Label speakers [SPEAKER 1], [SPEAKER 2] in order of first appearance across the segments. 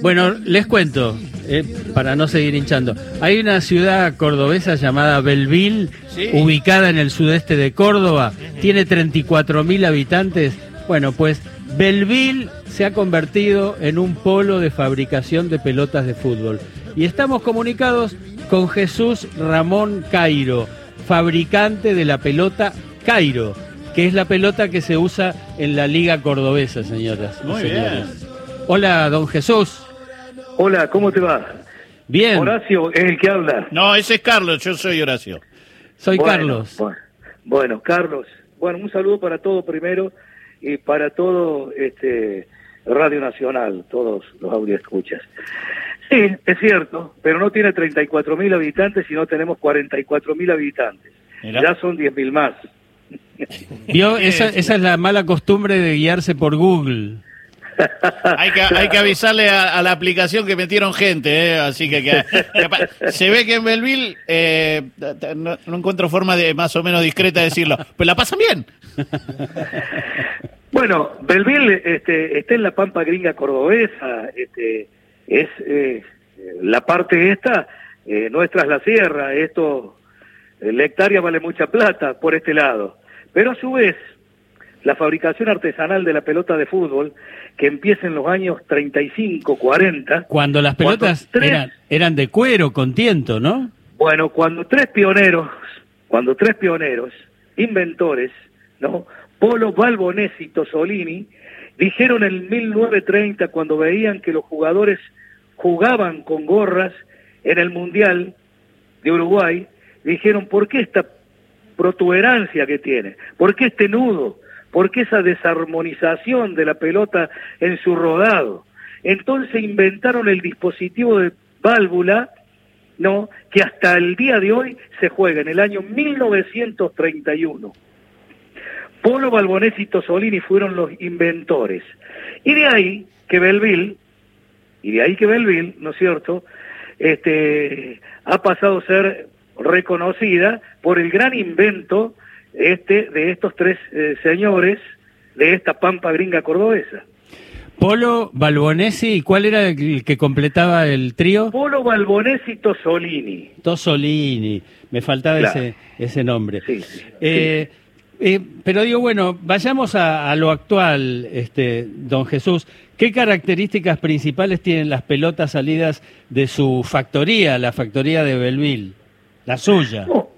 [SPEAKER 1] Bueno, les cuento, eh, para no seguir hinchando. Hay una ciudad cordobesa llamada Belville,
[SPEAKER 2] Sí.
[SPEAKER 1] ubicada en el sudeste de Córdoba. Tiene 34.000 habitantes. Bueno, pues Belville se ha convertido en un polo de fabricación de pelotas de fútbol. Y estamos comunicados con Jesús Ramón Cairo, fabricante de la pelota Cairo, que es la pelota que se usa en la Liga Cordobesa, señoras. y
[SPEAKER 2] Muy
[SPEAKER 1] señores. Hola, don Jesús.
[SPEAKER 3] Hola, ¿cómo te va?
[SPEAKER 1] Bien,
[SPEAKER 3] Horacio es el que habla.
[SPEAKER 2] No, ese es Carlos, yo soy Horacio.
[SPEAKER 1] soy
[SPEAKER 3] Bueno,
[SPEAKER 1] Carlos.
[SPEAKER 3] Bueno, bueno, Carlos. Bueno, un saludo para todo primero y para todo este Radio Nacional, todos los audioscuchas. Sí, es cierto, pero no tiene 34 mil habitantes, sino tenemos 44 mil habitantes.
[SPEAKER 2] Mirá.
[SPEAKER 3] Ya son 10 mil más.
[SPEAKER 1] Vio, esa, esa es la mala costumbre de guiarse por Google.
[SPEAKER 2] Hay que, hay que avisarle a, la aplicación que metieron gente, ¿eh? así que, que- se ve que en Belville eh, no, no encuentro forma de más o menos discreta de decirlo, pero la pasan bien.
[SPEAKER 3] Bueno, Belville este, está en la Pampa Gringa Cordobesa, este, es eh, la parte esta, eh, nuestra es la sierra, esto, la hectárea vale mucha plata por este lado. Pero a su vez, la fabricación artesanal de la pelota de fútbol, que empieza en los años 35, 40,
[SPEAKER 1] Cuando las pelotas
[SPEAKER 3] Cuando tres-
[SPEAKER 1] eran, eran de cuero, con tiento, ¿no?
[SPEAKER 3] Bueno, cuando tres pioneros, cuando tres pioneros, inventores, ¿no? Polo Balbonesi y Tosolini, dijeron en 1930 cuando veían que los jugadores jugaban con gorras en el Mundial de Uruguay, dijeron, ¿por qué esta protuberancia que tiene? ¿Por qué este nudo? ¿Por qué esa desarmonización de la pelota en su rodado? Entonces inventaron el dispositivo de válvula no, que hasta el día de hoy se juega en el año 1931. Polo Balbonesi y Tosolini fueron los inventores. Y de ahí que Belville, y de ahí que Belville, ¿no es cierto?, este, ha pasado a ser reconocida por el gran invento este de estos tres eh, señores de esta pampa gringa cordobesa.
[SPEAKER 1] Polo, Balbonesi, ¿y cuál era el que completaba el trío?
[SPEAKER 3] Polo Balbonesi Tosolini.
[SPEAKER 1] Tosolini, me faltaba
[SPEAKER 3] Claro.
[SPEAKER 1] ese, ese nombre.
[SPEAKER 3] Sí, sí,
[SPEAKER 1] Eh, eh, pero digo, bueno, vayamos a, a lo actual, este, don Jesús. ¿Qué características principales tienen las pelotas salidas de su factoría, la factoría de Belville? La suya.
[SPEAKER 3] No,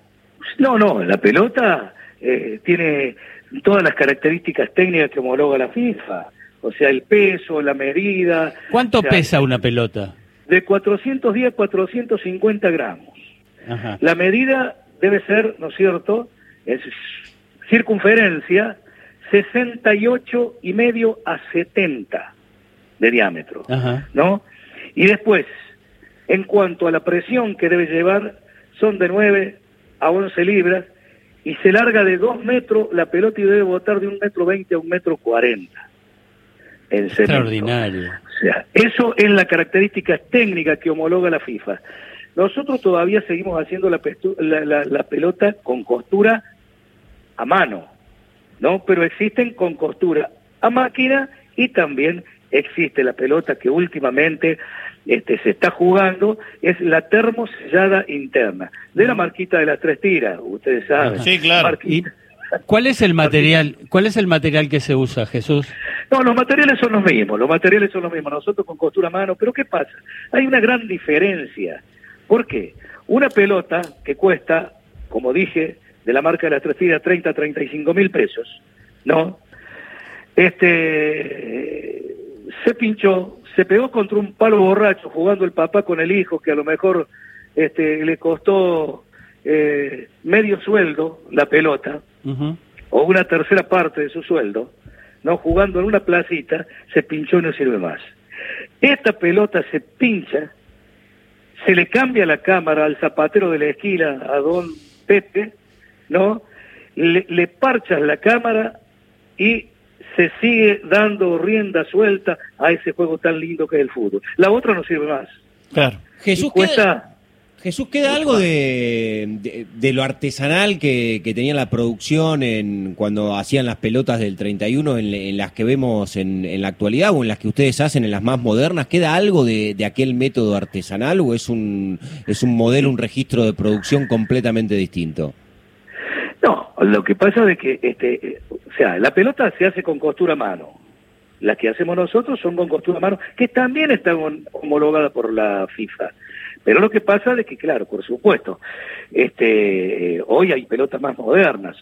[SPEAKER 3] no, no, la pelota eh, tiene todas las características técnicas que homologa la FIFA, o sea, el peso, la medida.
[SPEAKER 1] ¿Cuánto
[SPEAKER 3] o sea,
[SPEAKER 1] pesa una pelota?
[SPEAKER 3] De 410 a 450 gramos.
[SPEAKER 1] Ajá.
[SPEAKER 3] La medida debe ser, ¿no es cierto?, en su circunferencia 68 y medio a 70 de diámetro.
[SPEAKER 1] Ajá.
[SPEAKER 3] ¿no? Y después, en cuanto a la presión que debe llevar, son de 9 a 11 libras y se larga de 2 metros la pelota y debe botar de un metro 20 a un metro 40. En cemento.
[SPEAKER 1] Extraordinario.
[SPEAKER 3] O sea, eso es la característica técnica que homologa la FIFA. Nosotros todavía seguimos haciendo la, la- la- la pelota con costura a mano, ¿no? Pero existen con costura a máquina y también existe la pelota que últimamente este, se está jugando, es la termosellada interna, de la marquita de las tres tiras, ustedes saben.
[SPEAKER 2] Sí, claro.
[SPEAKER 1] ¿Y
[SPEAKER 3] Marquita.
[SPEAKER 1] cuál es el material? ¿Cuál es el material que se usa, Jesús?
[SPEAKER 3] No, los materiales son los mismos, los materiales son los mismos, nosotros con costura a mano, pero ¿qué pasa? Hay una gran diferencia. ¿Por qué? Una pelota que cuesta, como dije, de la marca de las tres tiras, 30 a 35 mil pesos, ¿no? Este, se pinchó, se pegó contra un palo borracho jugando el papá con el hijo, que a lo mejor este, le costó eh, medio sueldo la pelota, o una tercera parte de su sueldo, no jugando en una placita, se pinchó y no sirve más. Esta pelota se pincha, se le cambia la cámara al zapatero de la esquina, a don Pepe, ¿no? Le, le parchas la cámara y se sigue dando rienda suelta a ese juego tan lindo que es el fútbol. La otra no sirve más.
[SPEAKER 2] Claro.
[SPEAKER 4] Jesús, ¿qué,
[SPEAKER 3] cuesta,
[SPEAKER 4] Jesús, ¿queda algo de, de, lo artesanal que, que, tenía la producción en cuando hacían las pelotas del 31 en, en las que vemos en, en, la actualidad o en las que ustedes hacen en las más modernas? ¿Queda algo de, de, aquel método artesanal o es un, es un modelo, un registro de producción completamente distinto?
[SPEAKER 3] No, lo que pasa es que, este, o sea, la pelota se hace con costura a mano. Las que hacemos nosotros son con costura a mano, que también están homologadas por la FIFA. Pero lo que pasa es que, claro, por supuesto, este, hoy hay pelotas más modernas,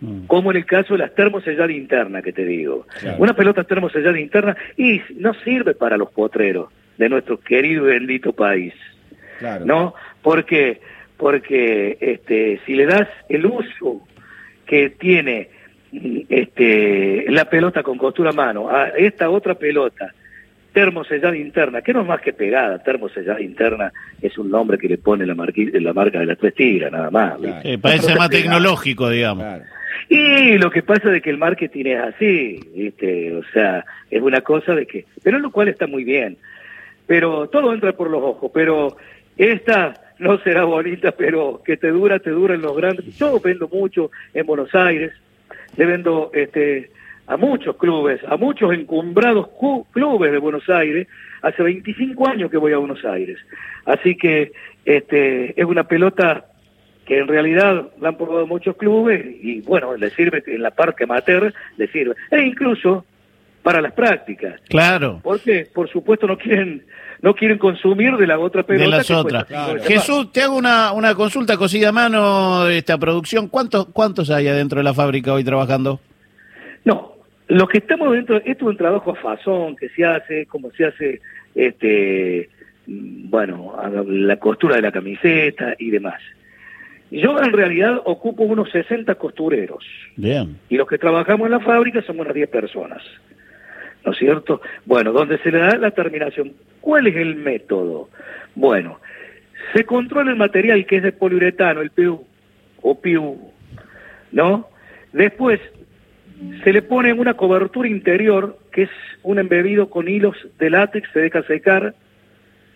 [SPEAKER 3] mm. como en el caso de las termosellada interna que te digo. Una pelota termosellada interna y no sirve para los potreros de nuestro querido y bendito país. ¿No? Porque porque este si le das el uso que tiene este la pelota con costura a mano a esta otra pelota termosellada interna, que no es más que pegada, termosellada interna es un nombre que le pone la, la marca de las tres tigras, nada más.
[SPEAKER 2] parece más tecnológico, digamos.
[SPEAKER 3] Y lo que pasa es que el marketing es así, ¿viste? o sea, es una cosa de que, pero lo cual está muy bien, pero todo entra por los ojos, pero esta no será bonita, pero que te dura, te dura en los grandes. Yo vendo mucho en Buenos Aires, le vendo este a muchos clubes, a muchos encumbrados clubes de Buenos Aires. Hace 25 años que voy a Buenos Aires. Así que este es una pelota que en realidad la han probado muchos clubes y bueno, le sirve en la parte amateur, le sirve. E incluso para las prácticas.
[SPEAKER 2] Claro.
[SPEAKER 3] Porque por supuesto no quieren no quieren consumir de la otra pelota.
[SPEAKER 2] De las otras. Jesús, te hago una, una consulta cosida a mano de esta producción. ¿Cuántos, ¿Cuántos hay adentro de la fábrica hoy trabajando?
[SPEAKER 3] No, los que estamos dentro, esto es un trabajo a fazón que se hace, como se hace, este, bueno, la costura de la camiseta y demás. Yo en realidad ocupo unos 60 costureros.
[SPEAKER 2] Bien.
[SPEAKER 3] Y los que trabajamos en la fábrica somos unas 10 personas. ¿No es cierto? Bueno, donde se le da la terminación. ¿Cuál es el método? Bueno, se controla el material que es de poliuretano, el PU o PU, ¿no? Después se le pone una cobertura interior que es un embebido con hilos de látex, se deja secar,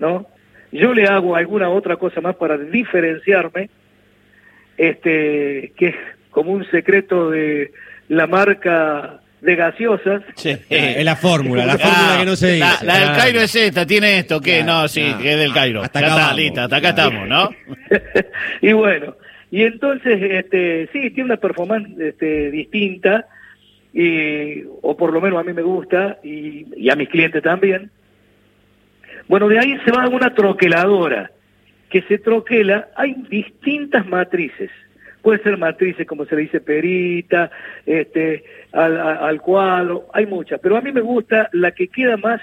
[SPEAKER 3] ¿no? Yo le hago alguna otra cosa más para diferenciarme, este, que es como un secreto de la marca de gaseosas.
[SPEAKER 4] Sí, es la fórmula, la fórmula que no se dice.
[SPEAKER 2] La, del Cairo es esta, tiene esto, ¿qué? no, sí, que es del Cairo. Hasta acá, está, hasta acá estamos, ¿no?
[SPEAKER 3] y bueno, y entonces, este, sí, tiene una performance este, distinta, y, o por lo menos a mí me gusta, y, a mis clientes también. Bueno, de ahí se va a una troqueladora, que se troquela, hay distintas matrices. Puede ser matrices, como se le dice, perita, este, al, al cuadro, hay muchas, pero a mí me gusta la que queda más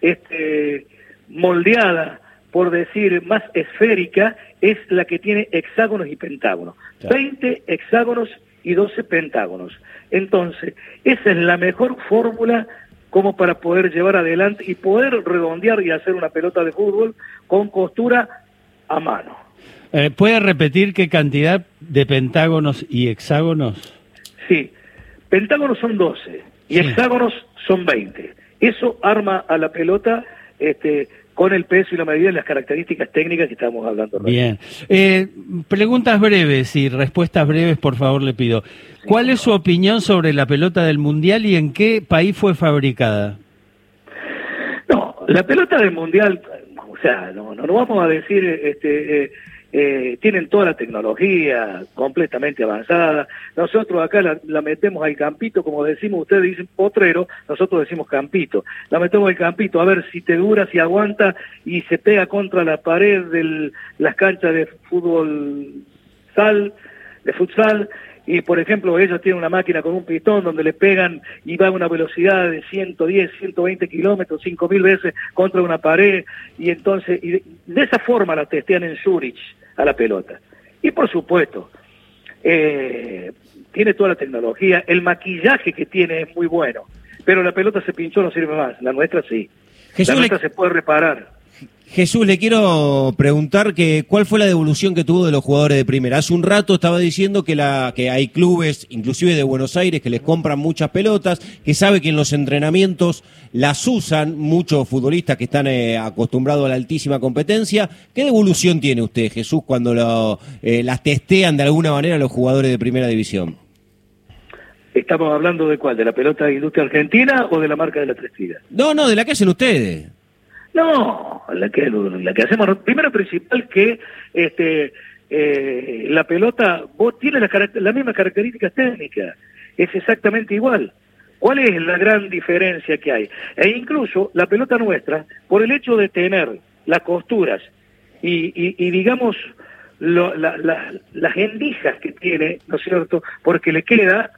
[SPEAKER 3] este, moldeada, por decir más esférica, es la que tiene hexágonos y pentágonos. 20 hexágonos y 12 pentágonos. Entonces, esa es la mejor fórmula como para poder llevar adelante y poder redondear y hacer una pelota de fútbol con costura a mano.
[SPEAKER 1] Eh, ¿Puede repetir qué cantidad de pentágonos y hexágonos?
[SPEAKER 3] Sí, pentágonos son 12 y hexágonos son 20. Eso arma a la pelota este, con el peso y la medida y las características técnicas que estamos hablando.
[SPEAKER 1] Bien. Eh, preguntas breves y respuestas breves, por favor, le pido. ¿Cuál es su opinión sobre la pelota del Mundial y en qué país fue fabricada?
[SPEAKER 3] No, la pelota del Mundial, o sea, no, no, vamos a decir este, eh, eh, tienen toda la tecnología completamente avanzada. Nosotros acá la, metemos al campito, como decimos, ustedes dicen potrero, nosotros decimos campito. La metemos al campito a ver si te dura, si aguanta y se pega contra la pared de las canchas de fútbol sal, de futsal. Y por ejemplo, ellos tienen una máquina con un pistón donde le pegan y va a una velocidad de 110, 120 kilómetros, 5000 veces contra una pared. Y entonces, y de, esa forma la testean en Zurich a la pelota. Y por supuesto, eh, tiene toda la tecnología, el maquillaje que tiene es muy bueno, pero la pelota se pinchó, no sirve más, la nuestra sí. la nuestra se puede reparar.
[SPEAKER 4] Jesús, le quiero preguntar que cuál fue la devolución que tuvo de los jugadores de primera. Hace un rato estaba diciendo que, la, que hay clubes, inclusive de Buenos Aires, que les compran muchas pelotas, que sabe que en los entrenamientos las usan muchos futbolistas que están eh, acostumbrados a la altísima competencia. ¿Qué devolución tiene usted, Jesús, cuando lo, eh, las testean de alguna manera los jugadores de primera división?
[SPEAKER 3] ¿Estamos hablando de cuál? ¿De la pelota de industria argentina o de la marca de la Tres
[SPEAKER 4] No, no, de la que hacen ustedes.
[SPEAKER 3] No, la que, la que hacemos, primero principal que este, eh, la pelota, vos tienes las la mismas características técnicas, es exactamente igual. ¿Cuál es la gran diferencia que hay? E incluso la pelota nuestra, por el hecho de tener las costuras y, y, digamos, las endijas que tiene, ¿no es cierto? Porque le queda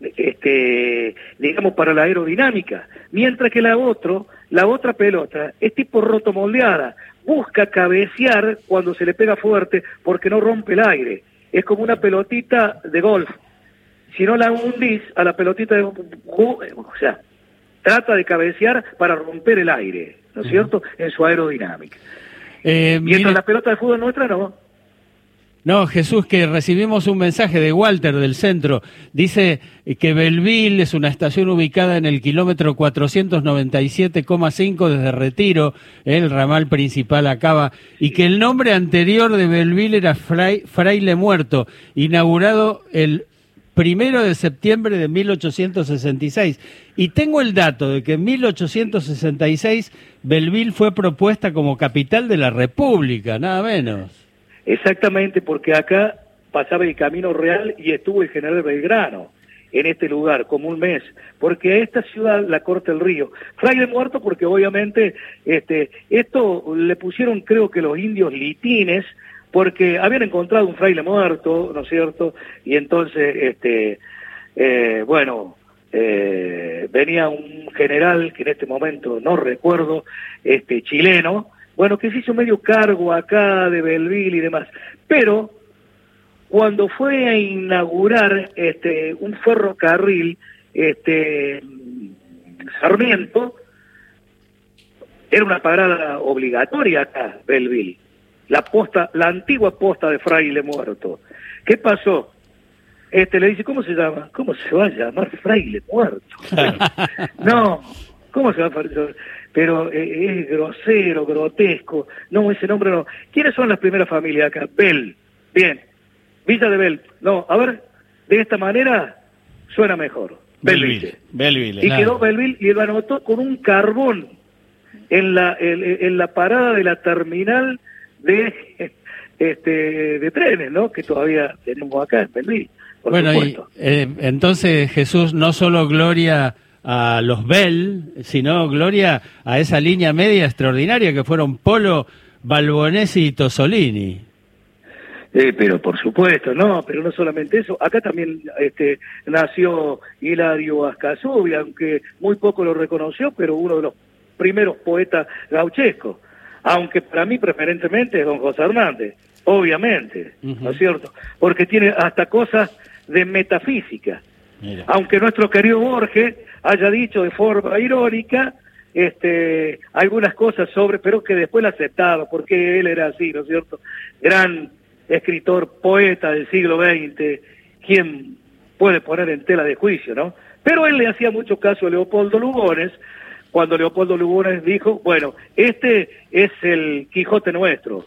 [SPEAKER 3] este, digamos, para la aerodinámica, mientras que la, otro, la otra pelota es tipo rotomoldeada, busca cabecear cuando se le pega fuerte porque no rompe el aire, es como una pelotita de golf, si no la hundís a la pelotita de o sea, trata de cabecear para romper el aire, ¿no es cierto?, en su aerodinámica. Eh, mientras la pelota de fútbol nuestra no.
[SPEAKER 1] No, Jesús, que recibimos un mensaje de Walter del centro. Dice que Belville es una estación ubicada en el kilómetro 497,5 desde Retiro, el ramal principal acaba, y que el nombre anterior de Belville era Fraile Muerto, inaugurado el primero de septiembre de 1866. Y tengo el dato de que en 1866 Belville fue propuesta como capital de la República, nada menos.
[SPEAKER 3] Exactamente, porque acá pasaba el Camino Real y estuvo el general Belgrano en este lugar, como un mes, porque a esta ciudad la corta el río. Fraile muerto porque obviamente este, esto le pusieron creo que los indios litines, porque habían encontrado un fraile muerto, ¿no es cierto? Y entonces, este, eh, bueno, eh, venía un general que en este momento no recuerdo, este, chileno, bueno, que se hizo medio cargo acá de Belville y demás. Pero cuando fue a inaugurar este, un ferrocarril, este, Sarmiento, era una parada obligatoria acá, Belville. La posta, la antigua posta de Fraile Muerto. ¿Qué pasó? Este le dice, ¿cómo se llama? ¿Cómo se va a llamar Fraile Muerto? no, ¿cómo se va a pero eh, es grosero, grotesco. No, ese nombre no. ¿Quiénes son las primeras familias acá? Bell. Bien. Villa de Bell. No, a ver, de esta manera suena mejor.
[SPEAKER 2] Belleville. Belleville.
[SPEAKER 3] Y quedó Belleville y lo anotó con un carbón en la, en, la parada de la terminal de este de trenes, ¿no? Que todavía tenemos acá en Belleville.
[SPEAKER 1] bueno, y eh, entonces Jesús, no solo gloria a los Bell, sino gloria a esa línea media extraordinaria que fueron Polo, Balbonesi y Tosolini.
[SPEAKER 3] Eh, pero por supuesto, no, pero no solamente eso. Acá también este, nació Hilario Ascasubi, aunque muy poco lo reconoció, pero uno de los primeros poetas gauchescos. Aunque para mí preferentemente es don José Hernández, obviamente, ¿no es cierto? Porque tiene hasta cosas de metafísica. Aunque nuestro querido Borges haya dicho de forma irónica este, algunas cosas sobre, pero que después la aceptaba, porque él era así, ¿no es cierto? Gran escritor, poeta del siglo XX, quien puede poner en tela de juicio, ¿no? Pero él le hacía mucho caso a Leopoldo Lugones, cuando Leopoldo Lugones dijo, bueno, este es el Quijote nuestro,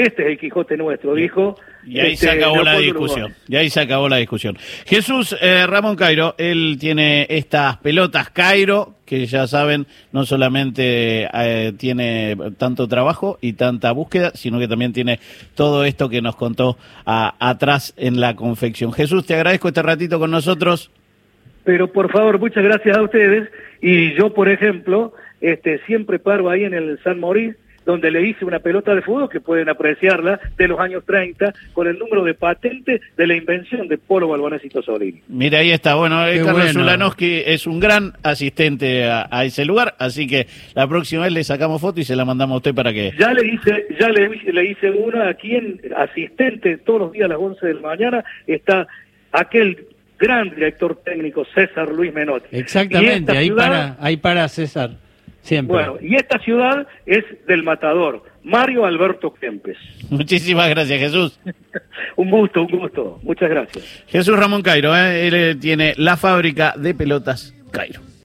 [SPEAKER 3] este es el Quijote nuestro, dijo.
[SPEAKER 2] Y ahí se este, acabó la discusión. Y ahí se acabó la discusión. Jesús eh, Ramón Cairo, él tiene estas pelotas Cairo, que ya saben, no solamente eh, tiene tanto trabajo y tanta búsqueda, sino que también tiene todo esto que nos contó atrás en la confección. Jesús, te agradezco este ratito con nosotros.
[SPEAKER 3] Pero por favor, muchas gracias a ustedes. Y yo, por ejemplo, este, siempre paro ahí en el San Maurice donde le hice una pelota de fútbol que pueden apreciarla de los años 30 con el número de patente de la invención de Polo Balbonés y Tosolini.
[SPEAKER 2] Mira, ahí está. Bueno, Carlos Zulanowski es un gran asistente a, ese lugar, así que la próxima vez le sacamos foto y se la mandamos a usted para que...
[SPEAKER 3] Ya le hice, ya le, le hice una aquí en asistente todos los días a las 11 de la mañana, está aquel gran director técnico César Luis Menotti.
[SPEAKER 1] Exactamente, ahí para, ahí para César. Siempre.
[SPEAKER 3] Bueno, y esta ciudad es del matador, Mario Alberto Kempes.
[SPEAKER 2] Muchísimas gracias, Jesús.
[SPEAKER 3] un gusto, un gusto. Muchas gracias.
[SPEAKER 2] Jesús Ramón Cairo, ¿eh? él eh, tiene la fábrica de pelotas Cairo.